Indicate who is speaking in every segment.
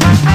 Speaker 1: 大家好，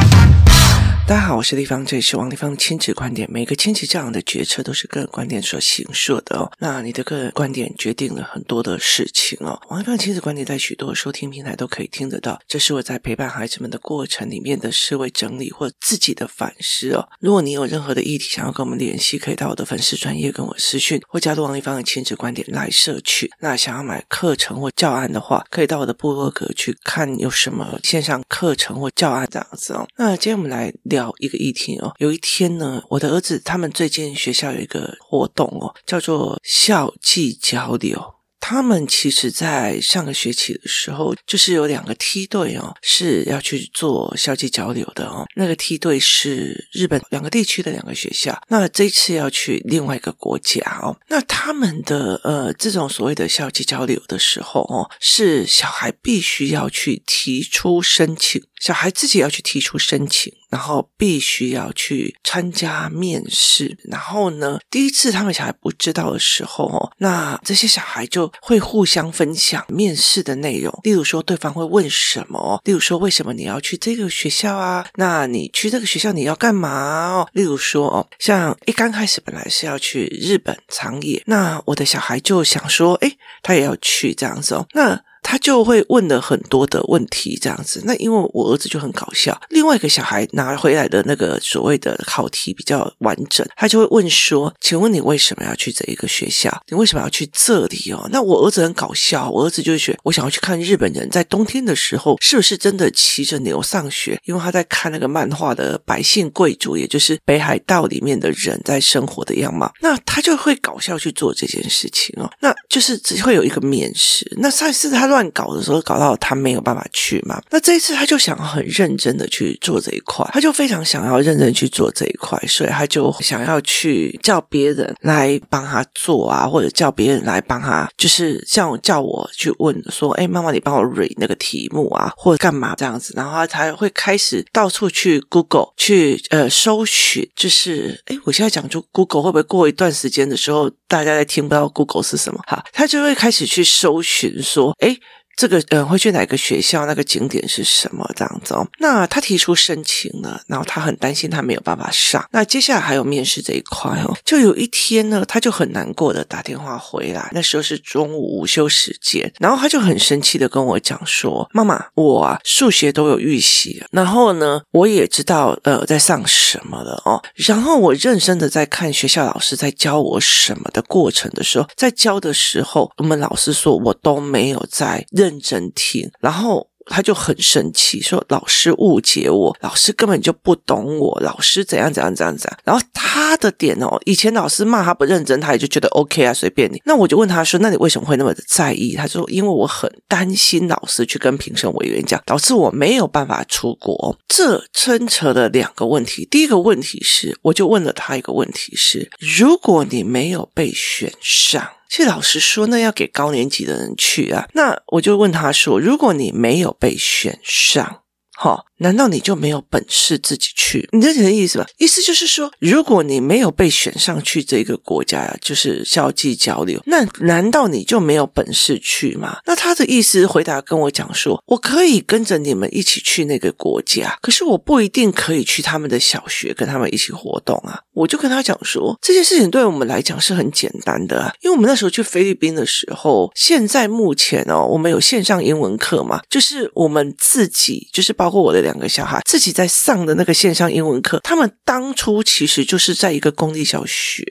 Speaker 1: 我是丽芳，这里是王丽芳的亲子观点。每个亲子教养的决策都是个人观点所形设的哦。那你的个人观点决定了很多的事情哦。王丽芳亲子观点在许多收听平台都可以听得到。这是我在陪伴孩子们的过程里面的思维整理或自己的反思哦。如果你有任何的议题想要跟我们联系，可以到我的粉丝专业跟我私讯，或加入王丽芳的亲子观点来社区。那想要买课程或教案的话，可以到我的部落格去看有什么线上课程或教案这样子哦。那今天我们来聊。一个议题哦，有一天呢，我的儿子他们最近学校有一个活动哦，叫做校际交流。他们其实，在上个学期的时候，就是有两个梯队哦，是要去做校际交流的哦。那个梯队是日本两个地区的两个学校，那这次要去另外一个国家哦。那他们的呃这种所谓的校际交流的时候哦，是小孩必须要去提出申请。小孩自己要去提出申请，然后必须要去参加面试。然后呢，第一次他们小孩不知道的时候，那这些小孩就会互相分享面试的内容。例如说，对方会问什么？例如说，为什么你要去这个学校啊？那你去这个学校你要干嘛？例如说，哦，像一刚开始本来是要去日本长野，那我的小孩就想说，诶，他也要去这样子哦。那他就会问了很多的问题，这样子。那因为我儿子就很搞笑，另外一个小孩拿回来的那个所谓的考题比较完整，他就会问说：“请问你为什么要去这一个学校？你为什么要去这里哦？”那我儿子很搞笑，我儿子就会说：“我想要去看日本人在冬天的时候是不是真的骑着牛上学？因为他在看那个漫画的百姓贵族，也就是北海道里面的人在生活的样貌。那他就会搞笑去做这件事情哦。那就是只会有一个面试。那上次他。乱搞的时候，搞到他没有办法去嘛。那这一次他就想很认真的去做这一块，他就非常想要认真去做这一块，所以他就想要去叫别人来帮他做啊，或者叫别人来帮他，就是像叫我去问说：“哎，妈妈，你帮我 read 那个题目啊，或者干嘛这样子？”然后他才会开始到处去 Google 去呃搜寻，就是哎，我现在讲出 Google 会不会过一段时间的时候，大家再听不到 Google 是什么？哈，他就会开始去搜寻说：“哎。”这个嗯，会去哪个学校？那个景点是什么？这样子哦。那他提出申请了，然后他很担心他没有办法上。那接下来还有面试这一块哦。就有一天呢，他就很难过的打电话回来。那时候是中午午休时间，然后他就很生气的跟我讲说：“妈妈，我啊数学都有预习，然后呢，我也知道呃在上什么了哦。然后我认真的在看学校老师在教我什么的过程的时候，在教的时候，我们老师说我都没有在认。认真听，然后他就很生气，说老师误解我，老师根本就不懂我，老师怎样怎样怎样怎样。然后他的点哦，以前老师骂他不认真，他也就觉得 OK 啊，随便你。那我就问他说，那你为什么会那么的在意？他说，因为我很担心老师去跟评审委员讲，导致我没有办法出国。这牵扯了两个问题，第一个问题是，我就问了他一个问题是，如果你没有被选上。其实老师说，那要给高年级的人去啊。那我就问他说：“如果你没有被选上，哈？”难道你就没有本事自己去？你这什么意思吧？意思就是说，如果你没有被选上去这个国家呀，就是交际交流，那难道你就没有本事去吗？那他的意思回答跟我讲说，我可以跟着你们一起去那个国家，可是我不一定可以去他们的小学跟他们一起活动啊。我就跟他讲说，这件事情对我们来讲是很简单的啊，因为我们那时候去菲律宾的时候，现在目前哦，我们有线上英文课嘛，就是我们自己，就是包括我的。两个小孩自己在上的那个线上英文课，他们当初其实就是在一个公立小学。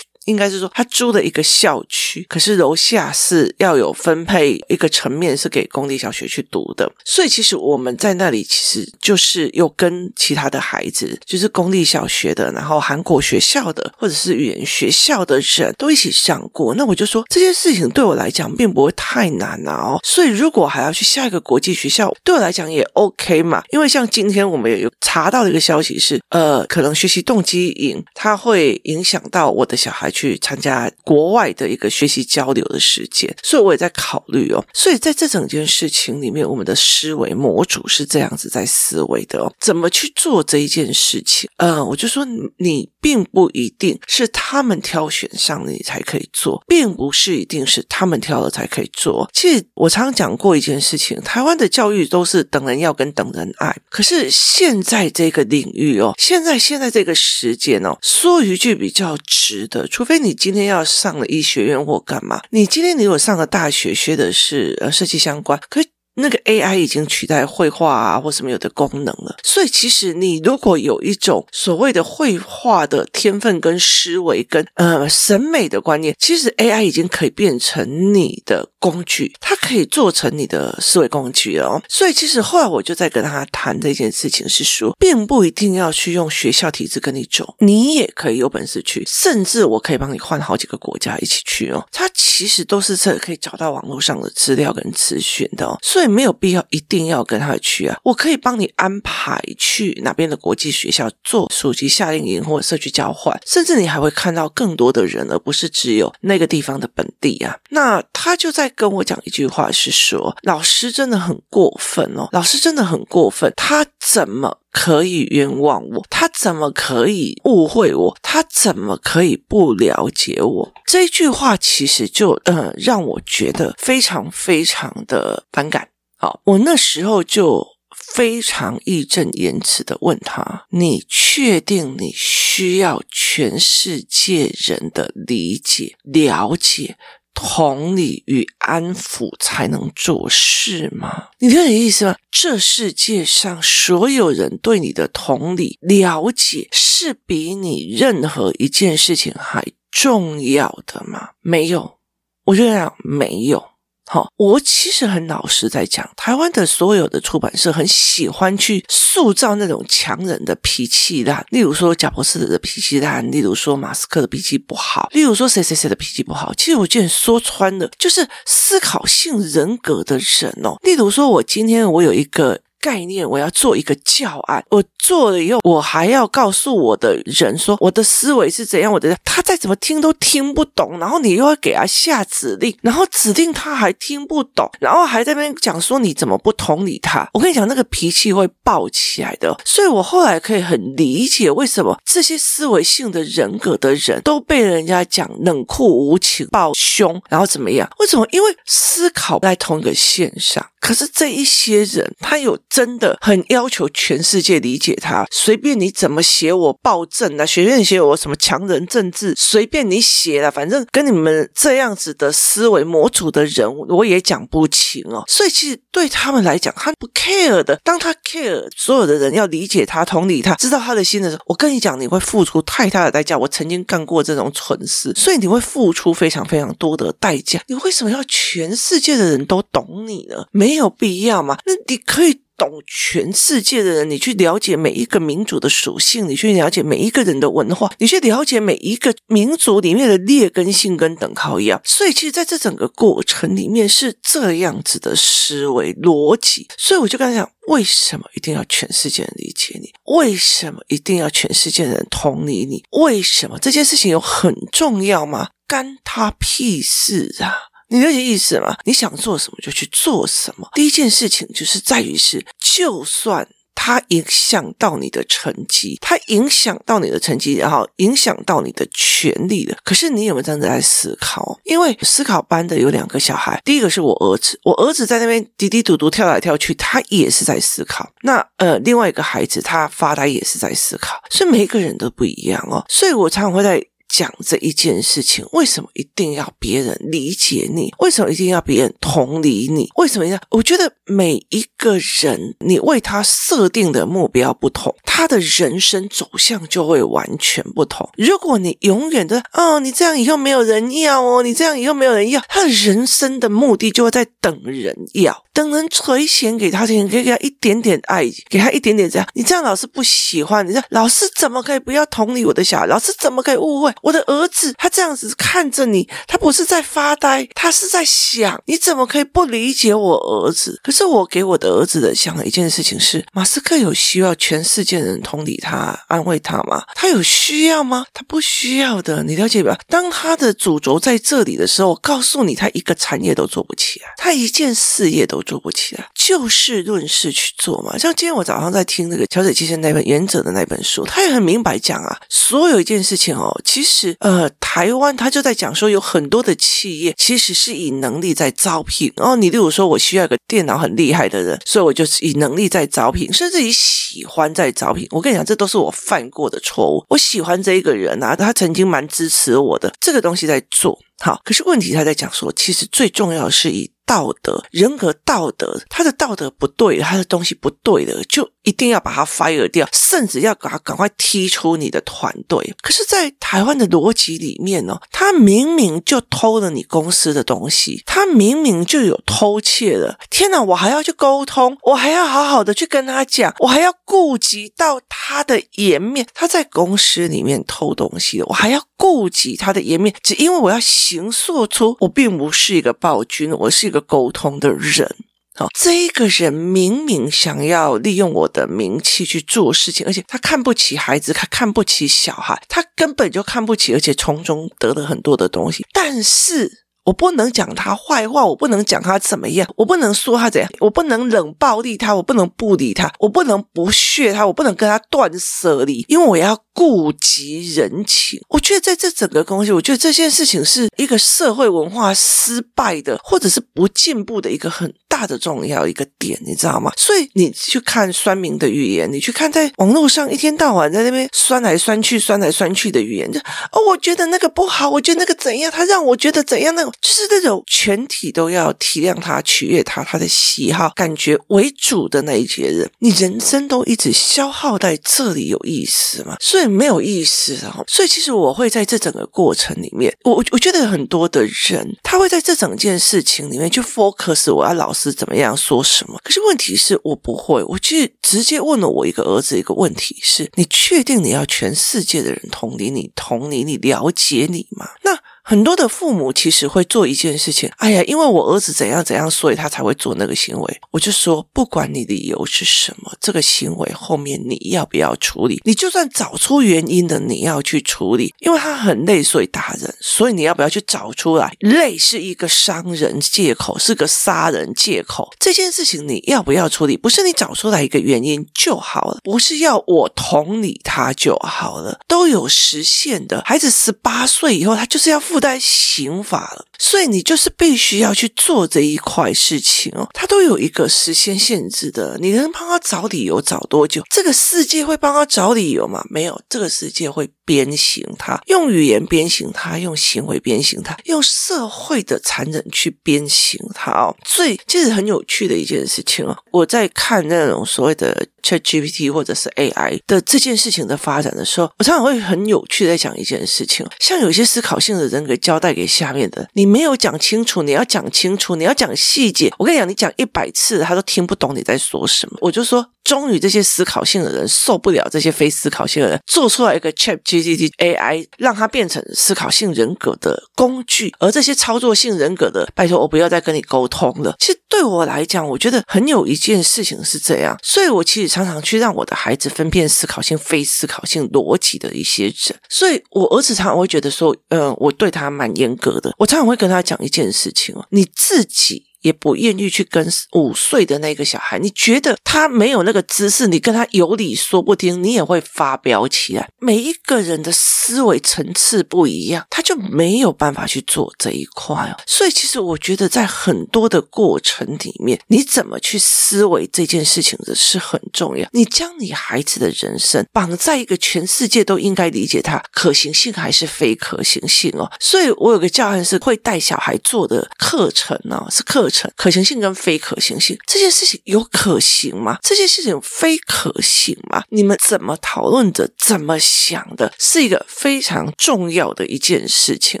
Speaker 1: 应该是说，他租的一个校区，可是楼下是要有分配一个层面是给公立小学去读的，所以其实我们在那里其实就是又跟其他的孩子，就是公立小学的，然后韩国学校的，或者是语言学校的人都一起上过。那我就说这件事情对我来讲并不会太难啊哦，所以如果还要去下一个国际学校，对我来讲也 OK 嘛。因为像今天我们也有查到一个消息是，呃，可能学习动机营它会影响到我的小孩。去参加国外的一个学习交流的时间，所以我也在考虑哦。所以在这整件事情里面，我们的思维模组是这样子在思维的哦。怎么去做这一件事情？嗯，我就说你并不一定是他们挑选上你才可以做，并不是一定是他们挑了才可以做。其实我常常讲过一件事情，台湾的教育都是等人要跟等人爱，可是现在这个领域哦，现在现在这个时间哦，说一句比较直的，除非你今天要上了医学院或干嘛，你今天你有上了大学学的是呃设计相关，可。那个 AI 已经取代绘画啊或什么有的功能了，所以其实你如果有一种所谓的绘画的天分跟思维跟呃审美的观念，其实 AI 已经可以变成你的工具，它可以做成你的思维工具哦。所以其实后来我就在跟他谈这件事情，是说并不一定要去用学校体制跟你走，你也可以有本事去，甚至我可以帮你换好几个国家一起去哦。它其实都是这可以找到网络上的资料跟资讯的哦，所以。没有必要一定要跟他去啊！我可以帮你安排去哪边的国际学校做暑期夏令营或者社区交换，甚至你还会看到更多的人，而不是只有那个地方的本地啊。那他就在跟我讲一句话，是说老师真的很过分哦，老师真的很过分，他怎么可以冤枉我？他怎么可以误会我？他怎么可以不了解我？这句话其实就呃让我觉得非常非常的反感。好，我那时候就非常义正言辞的问他：“你确定你需要全世界人的理解、了解、同理与安抚才能做事吗？你理解意思吗？这世界上所有人对你的同理、了解，是比你任何一件事情还重要的吗？没有，我就这样没有。”好，我其实很老实在讲，台湾的所有的出版社很喜欢去塑造那种强人的脾气烂，例如说贾伯斯的脾气烂，例如说马斯克的脾气不好，例如说谁谁谁的脾气不好。其实我觉得说穿了，就是思考性人格的人哦。例如说，我今天我有一个。概念，我要做一个教案，我做了以后，我还要告诉我的人说我的思维是怎样，我的他再怎么听都听不懂，然后你又要给他下指令，然后指令他还听不懂，然后还在那边讲说你怎么不同理他，我跟你讲那个脾气会爆起来的，所以我后来可以很理解为什么这些思维性的人格的人都被人家讲冷酷无情、暴凶，然后怎么样？为什么？因为思考在同一个线上。可是这一些人，他有真的很要求全世界理解他，随便你怎么写我暴政啊，学院写我什么强人政治，随便你写了，反正跟你们这样子的思维模组的人，我也讲不清哦。所以其实对他们来讲，他不 care 的。当他 care 所有的人要理解他、同理他、知道他的心的时候，我跟你讲，你会付出太大的代价。我曾经干过这种蠢事，所以你会付出非常非常多的代价。你为什么要全世界的人都懂你了？没。有必要嘛？那你可以懂全世界的人，你去了解每一个民族的属性，你去了解每一个人的文化，你去了解每一个民族里面的劣根性跟等号一样。所以，其实在这整个过程里面是这样子的思维逻辑。所以，我就跟他讲，为什么一定要全世界人理解你？为什么一定要全世界人同理你？为什么这件事情有很重要吗？干他屁事啊！你了解意思吗？你想做什么就去做什么。第一件事情就是在于是，就算它影响到你的成绩，它影响到你的成绩，然后影响到你的权利了。可是你有没有这样子在思考？因为思考班的有两个小孩，第一个是我儿子，我儿子在那边嘀嘀嘟嘟跳来跳去，他也是在思考。那呃，另外一个孩子他发呆也是在思考，所以每一个人都不一样哦。所以我常常会在。讲这一件事情，为什么一定要别人理解你？为什么一定要别人同理你？为什么要？我觉得每一个人，你为他设定的目标不同，他的人生走向就会完全不同。如果你永远的哦，你这样以后没有人要哦，你这样以后没有人要，他的人生的目的就会在等人要，等人垂涎给他钱，给给他一点点爱，给他一点点这样。你这样老师不喜欢，你这样老师怎么可以不要同理我的小孩？老师怎么可以误会？我的儿子他这样子看着你，他不是在发呆，他是在想，你怎么可以不理解我儿子？可是我给我的儿子的想的一件事情是，马斯克有需要全世界人同理他、安慰他吗？他有需要吗？他不需要的，你了解吧？当他的主轴在这里的时候，我告诉你，他一个产业都做不起来，他一件事业都做不起来，就事论事去做嘛。像今天我早上在听那个桥水先生那本《原则》的那本书，他也很明白讲啊，所有一件事情哦，其实呃，台湾他就在讲说，有很多的企业其实是以能力在招聘。然后你例如说，我需要一个电脑很厉害的人，所以我就是以能力在招聘，甚至以喜欢在招聘。我跟你讲，这都是我犯过的错误。我喜欢这一个人啊，他曾经蛮支持我的，这个东西在做好。可是问题他在讲说，其实最重要的是以。道德、人格、道德，他的道德不对，他的东西不对的，就一定要把他 fire 掉，甚至要把他赶快踢出你的团队。可是，在台湾的逻辑里面呢，他明明就偷了你公司的东西，他明明就有偷窃了。天哪，我还要去沟通，我还要好好的去跟他讲，我还要顾及到他的颜面。他在公司里面偷东西，我还要顾及他的颜面，只因为我要形塑出我并不是一个暴君，我是一个。沟通的人，好，这个人明明想要利用我的名气去做事情，而且他看不起孩子，他看不起小孩，他根本就看不起，而且从中得了很多的东西。但是我不能讲他坏话，我不能讲他怎么样，我不能说他怎样，我不能冷暴力他，我不能不理他，我不能不屑他，我不能跟他断舍离，因为我要。顾及人情，我觉得在这整个东西，我觉得这件事情是一个社会文化失败的，或者是不进步的一个很大的重要一个点，你知道吗？所以你去看酸民的语言，你去看在网络上一天到晚在那边酸来酸去、酸来酸去的语言，就哦，我觉得那个不好，我觉得那个怎样，他让我觉得怎样，那种就是那种全体都要体谅他、取悦他、他的喜好、感觉为主的那一些人，你人生都一直消耗在这里，有意思吗？所以。没有意思，然后，所以其实我会在这整个过程里面，我我觉得很多的人他会在这整件事情里面去 focus，我要老师怎么样说什么。可是问题是我不会，我去直接问了我一个儿子一个问题是：你确定你要全世界的人同理你、同理你、了解你吗？那。很多的父母其实会做一件事情，哎呀，因为我儿子怎样怎样，所以他才会做那个行为。我就说，不管你理由是什么，这个行为后面你要不要处理？你就算找出原因的，你要去处理，因为他很累，所以打人，所以你要不要去找出来？累是一个伤人借口，是个杀人借口。这件事情你要不要处理？不是你找出来一个原因就好了，不是要我同理他就好了，都有时限的。孩子十八岁以后，他就是要负。带刑法了，所以你就是必须要去做这一块事情哦。他都有一个时间限制的，你能帮他找理由找多久？这个世界会帮他找理由吗？没有，这个世界会鞭刑他，用语言鞭刑他，用行为鞭刑他，用社会的残忍去鞭刑他哦。所以这是很有趣的一件事情哦。我在看那种所谓的。ChatGPT 或者是 AI 的这件事情的发展的时候，我常常会很有趣的在讲一件事情，像有些思考性的人给交代给下面的，你没有讲清楚，你要讲清楚，你要讲细节。我跟你讲，你讲一百次，他都听不懂你在说什么。我就说。终于，这些思考性的人受不了这些非思考性的人，做出来一个 ChatGPT AI，让它变成思考性人格的工具。而这些操作性人格的，拜托我不要再跟你沟通了。其实对我来讲，我觉得很有一件事情是这样，所以我其实常常去让我的孩子分辨思考性、非思考性逻辑的一些人。所以我儿子常常会觉得说，嗯、我对他蛮严格的。我常常会跟他讲一件事情哦，你自己。也不愿意去跟五岁的那个小孩，你觉得他没有那个知识，你跟他有理说不听，你也会发飙起来。每一个人的思维层次不一样，他就没有办法去做这一块哦。所以，其实我觉得在很多的过程里面，你怎么去思维这件事情的是很重要。你将你孩子的人生绑在一个全世界都应该理解他可行性还是非可行性哦。所以我有个教案是会带小孩做的课程哦，是课。可行性跟非可行性这件事情有可行吗？这件事情非可行吗？你们怎么讨论的怎么想的是一个非常重要的一件事情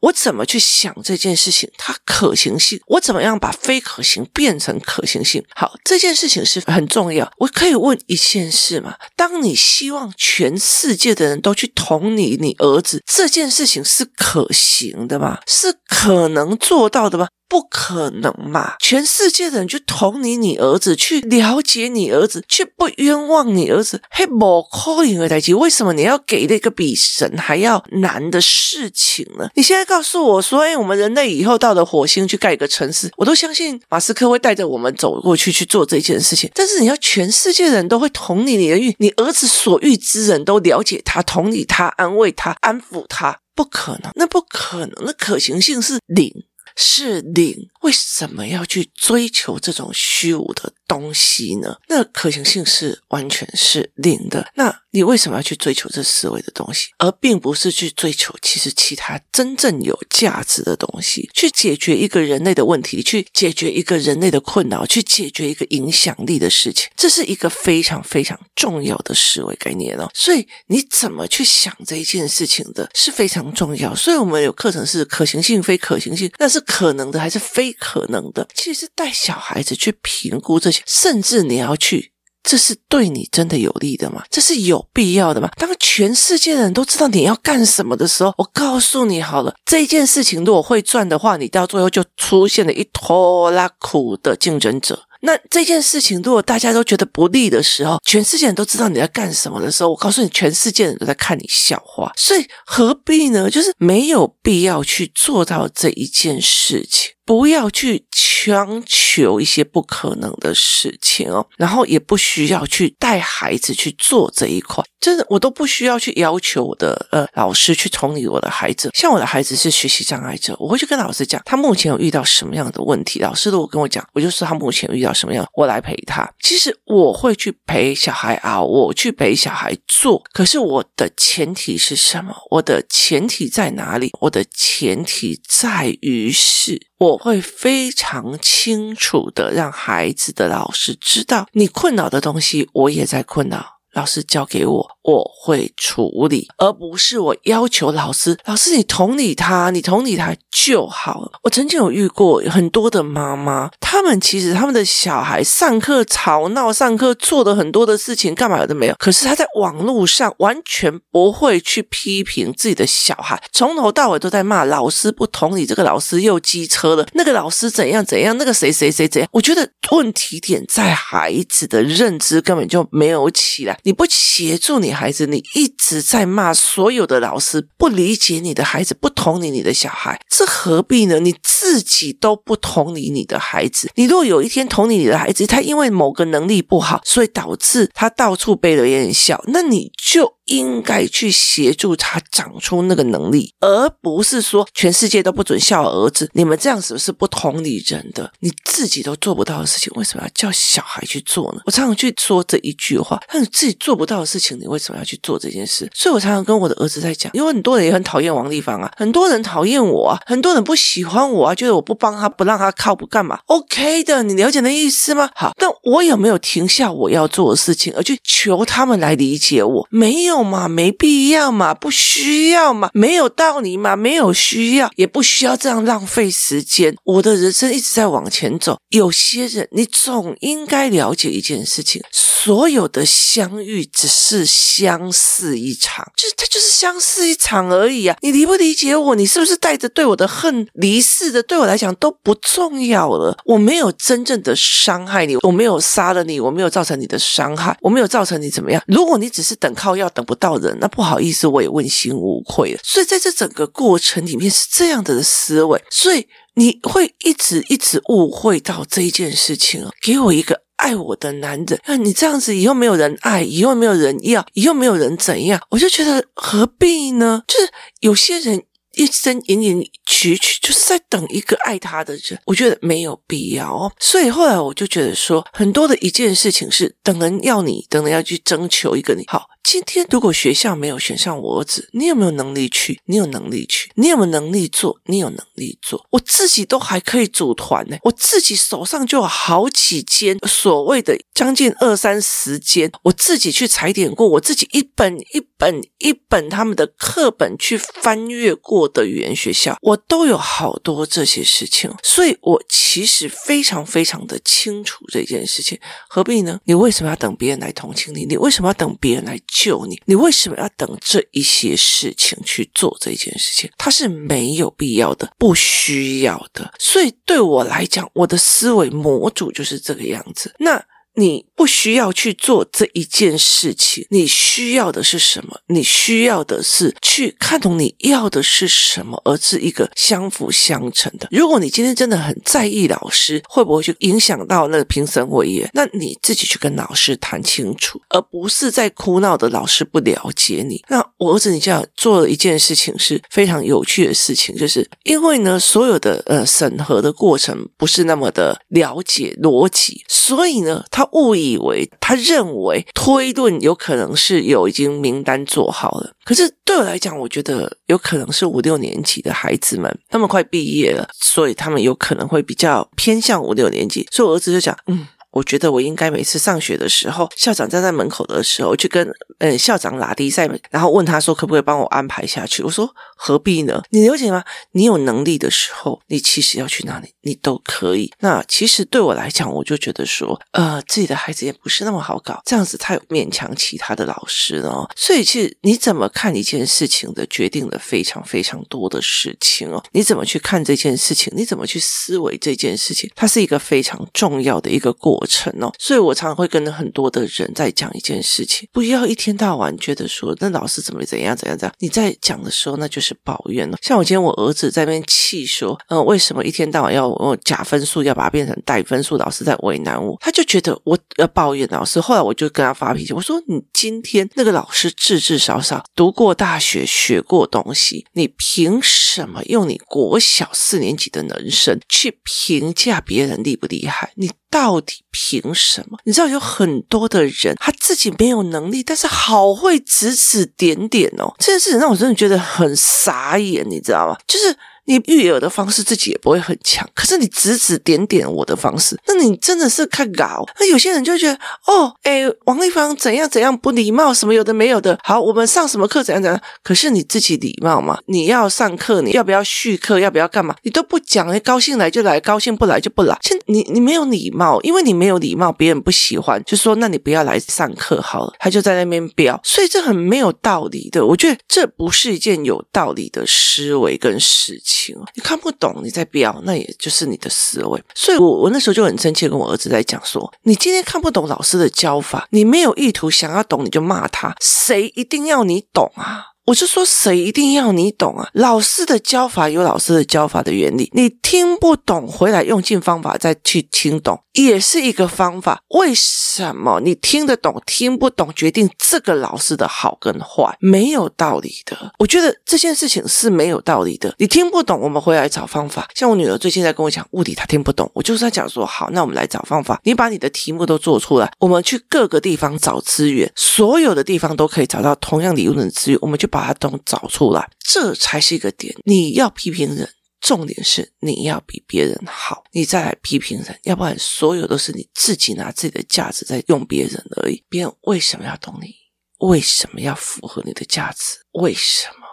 Speaker 1: 我怎么去想这件事情它可行性我怎么样把非可行变成可行性？好这件事情是很重要。我可以问一件事吗？当你希望全世界的人都去捅你你儿子这件事情是可行的吗？是可能做到的吗？不可能嘛。全世界人去同理你儿子去了解你儿子却不冤枉你儿子嘿我 calling 为什么你要给那个比神还要难的事情呢？你现在告诉我说诶我们人类以后到了火星去盖一个城市我都相信马斯克会带着我们走过去去做这件事情。但是你要全世界人都会同理你的欲你儿子所遇之人都了解他同理他安慰他安抚他不可能。那不可能那可行性是零。是顶为什么要去追求这种虚无的东西呢？那可行性是完全是零的。那你为什么要去追求这思维的东西？而并不是去追求其实其他真正有价值的东西去解决一个人类的问题去解决一个人类的困扰去解决一个影响力的事情。这是一个非常非常重要的思维概念哦。所以你怎么去想这一件事情的是非常重要。所以我们有课程是可行性非可行性那是可能的还是非可能的。其实带小孩子去评估这些甚至你要去这是对你真的有利的吗？这是有必要的吗？当全世界人都知道你要干什么的时候我告诉你好了这件事情如果会赚的话你到最后就出现了一坨拉苦的竞争者。那这件事情如果大家都觉得不利的时候全世界人都知道你在干什么的时候我告诉你全世界人都在看你笑话。所以何必呢？就是没有必要去做到这一件事情。不要去强求一些不可能的事情哦，然后也不需要去带孩子去做这一块，真的我都不需要去要求我的呃老师去同理我的孩子。像我的孩子是学习障碍者，我会去跟老师讲他目前有遇到什么样的问题，老师如果跟我讲，我就说他目前遇到什么样，我来陪他。其实我会去陪小孩啊，我去陪小孩做，可是我的前提是什么？我的前提在哪里？我的前提在于是我会非常清楚的让孩子的老师知道你困扰的东西我也在困扰。老师交给我，我会处理，而不是我要求老师，老师你同理他，你同理他就好了。我曾经有遇过很多的妈妈，他们其实他们的小孩上课吵闹，上课做了很多的事情，干嘛有的没有，可是他在网络上完全不会去批评自己的小孩，从头到尾都在骂老师不同理，这个老师又机车了，那个老师怎样怎样，那个谁谁谁怎样。我觉得问题点在孩子的认知根本就没有起来。你不协助你孩子，你一直在骂所有的老师不理解你的孩子，不同理你的小孩，这何必呢？你自己都不同理你的孩子，你如果有一天同理你的孩子，他因为某个能力不好，所以导致他到处被人笑，那你就应该去协助他长出那个能力而不是说全世界都不准笑儿子你们这样子是不同理人的？你自己都做不到的事情为什么要叫小孩去做呢？我常常去说这一句话那你自己做不到的事情你为什么要去做这件事？所以我常常跟我的儿子在讲因为很多人也很讨厌王立芳啊很多人讨厌我啊很多人不喜欢我啊觉得我不帮他不让他靠不干嘛。Ok 的你了解那意思吗？好但我有没有停下我要做的事情而去求他们来理解我？没有嘛，没必要嘛，不需要嘛，没有道理嘛，没有需要，也不需要这样浪费时间。我的人生一直在往前走，有些人你总应该了解一件事情，所有的相遇只是相似一场，就是就是相似一场而已啊。你理不理解我，你是不是带着对我的恨离世的？对我来讲都不重要了，我没有真正的伤害你，我没有杀了你，我没有造成你的伤害，我没有造成你怎么样。如果你只是等靠要等。不到人，那不好意思，我也问心无愧。所以在这整个过程里面是这样子的思维，所以你会一直一直误会到这一件事情。给我一个爱我的男人，那你这样子以后没有人爱，以后没有人要，以后没有人怎样。我就觉得何必呢？就是有些人一生隐隐。局去，就是在等一个爱他的人。我觉得没有必要哦。所以后来我就觉得说，很多的一件事情是等人要你，等人要去征求一个你。好，今天如果学校没有选上我儿子，你有没有能力去？你有能力去？你有没有能力做？你有能力做？我自己都还可以组团呢，我自己手上就有好几间所谓的将近二三十间，我自己去踩点过，我自己一本一本一本他们的课本去翻阅过的语言学校，我都有好多这些事情，所以我其实非常非常的清楚这件事情，何必呢？你为什么要等别人来同情你？你为什么要等别人来救你？你为什么要等这一些事情去做这件事情？它是没有必要的，不需要的。所以对我来讲，我的思维模组就是这个样子。那。你不需要去做这一件事情，你需要的是什么？你需要的是去看懂你要的是什么，而是一个相辅相成的。如果你今天真的很在意老师会不会去影响到那个评审委员，那你自己去跟老师谈清楚，而不是在哭闹的老师不了解你。那我儿子，你这样做了一件事情是非常有趣的事情，就是因为呢，所有的呃审核的过程不是那么的了解逻辑，所以呢，他。误以为他认为推论有可能是有已经名单做好了，可是对我来讲，我觉得有可能是五六年级的孩子们，他们快毕业了，所以他们有可能会比较偏向五六年级，所以我儿子就讲，嗯。我觉得我应该每次上学的时候，校长站在门口的时候，去跟呃校长拉低赛，然后问他说可不可以帮我安排下去？我说何必呢？你了解吗？你有能力的时候，你其实要去哪里，你都可以。那其实对我来讲，我就觉得说，呃，自己的孩子也不是那么好搞，这样子太勉强其他的老师了。所以其实你怎么看一件事情的，决定了非常非常多的事情哦。你怎么去看这件事情？你怎么去思维这件事情？它是一个非常重要的一个过程哦，所以我常常会跟很多的人在讲一件事情，不要一天到晚觉得说那老师怎么怎样怎样怎样，你在讲的时候那就是抱怨了。像我今天我儿子在那边气说，嗯，为什么一天到晚要我假分数，要把它变成带分数，老师在为难我，他就觉得我要抱怨老师。后来我就跟他发脾气，我说你今天那个老师至至少少读过大学，学过东西，你凭什么用你国小四年级的人生去评价别人厉不厉害？你到底凭什么？你知道有很多的人，他自己没有能力，但是好会指指点点哦。这件事情让我真的觉得很傻眼，你知道吗？就是。你育儿的方式自己也不会很强，可是你指指点点我的方式，那你真的是看搞。那有些人就觉得，哦，哎，王丽芳怎样怎样不礼貌，什么有的没有的。好，我们上什么课怎样怎样。可是你自己礼貌吗？你要上课，你要不要续课？要不要干嘛？你都不讲，哎，高兴来就来，高兴不来就不来。现你你没有礼貌，因为你没有礼貌，别人不喜欢，就说那你不要来上课好了。他就在那边飙，所以这很没有道理的。我觉得这不是一件有道理的思维跟事情。你看不懂，你在飙，那也就是你的思维。所以我我那时候就很生气，跟我儿子在讲说：你今天看不懂老师的教法，你没有意图想要懂，你就骂他。谁一定要你懂啊？我就说，谁一定要你懂啊？老师的教法有老师的教法的原理，你听不懂，回来用尽方法再去听懂，也是一个方法。为什么你听得懂，听不懂，决定这个老师的好跟坏，没有道理的。我觉得这件事情是没有道理的。你听不懂，我们回来找方法。像我女儿最近在跟我讲物理，她听不懂，我就是在讲说，好，那我们来找方法。你把你的题目都做出来，我们去各个地方找资源，所有的地方都可以找到同样理论的资源，我们就。把它都找出来，这才是一个点。你要批评人，重点是你要比别人好，你再来批评人，要不然所有都是你自己拿自己的价值在用别人而已。别人为什么要懂你？为什么要符合你的价值？为什么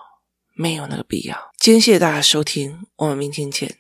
Speaker 1: 没有那个必要？今天谢谢大家收听，我们明天见。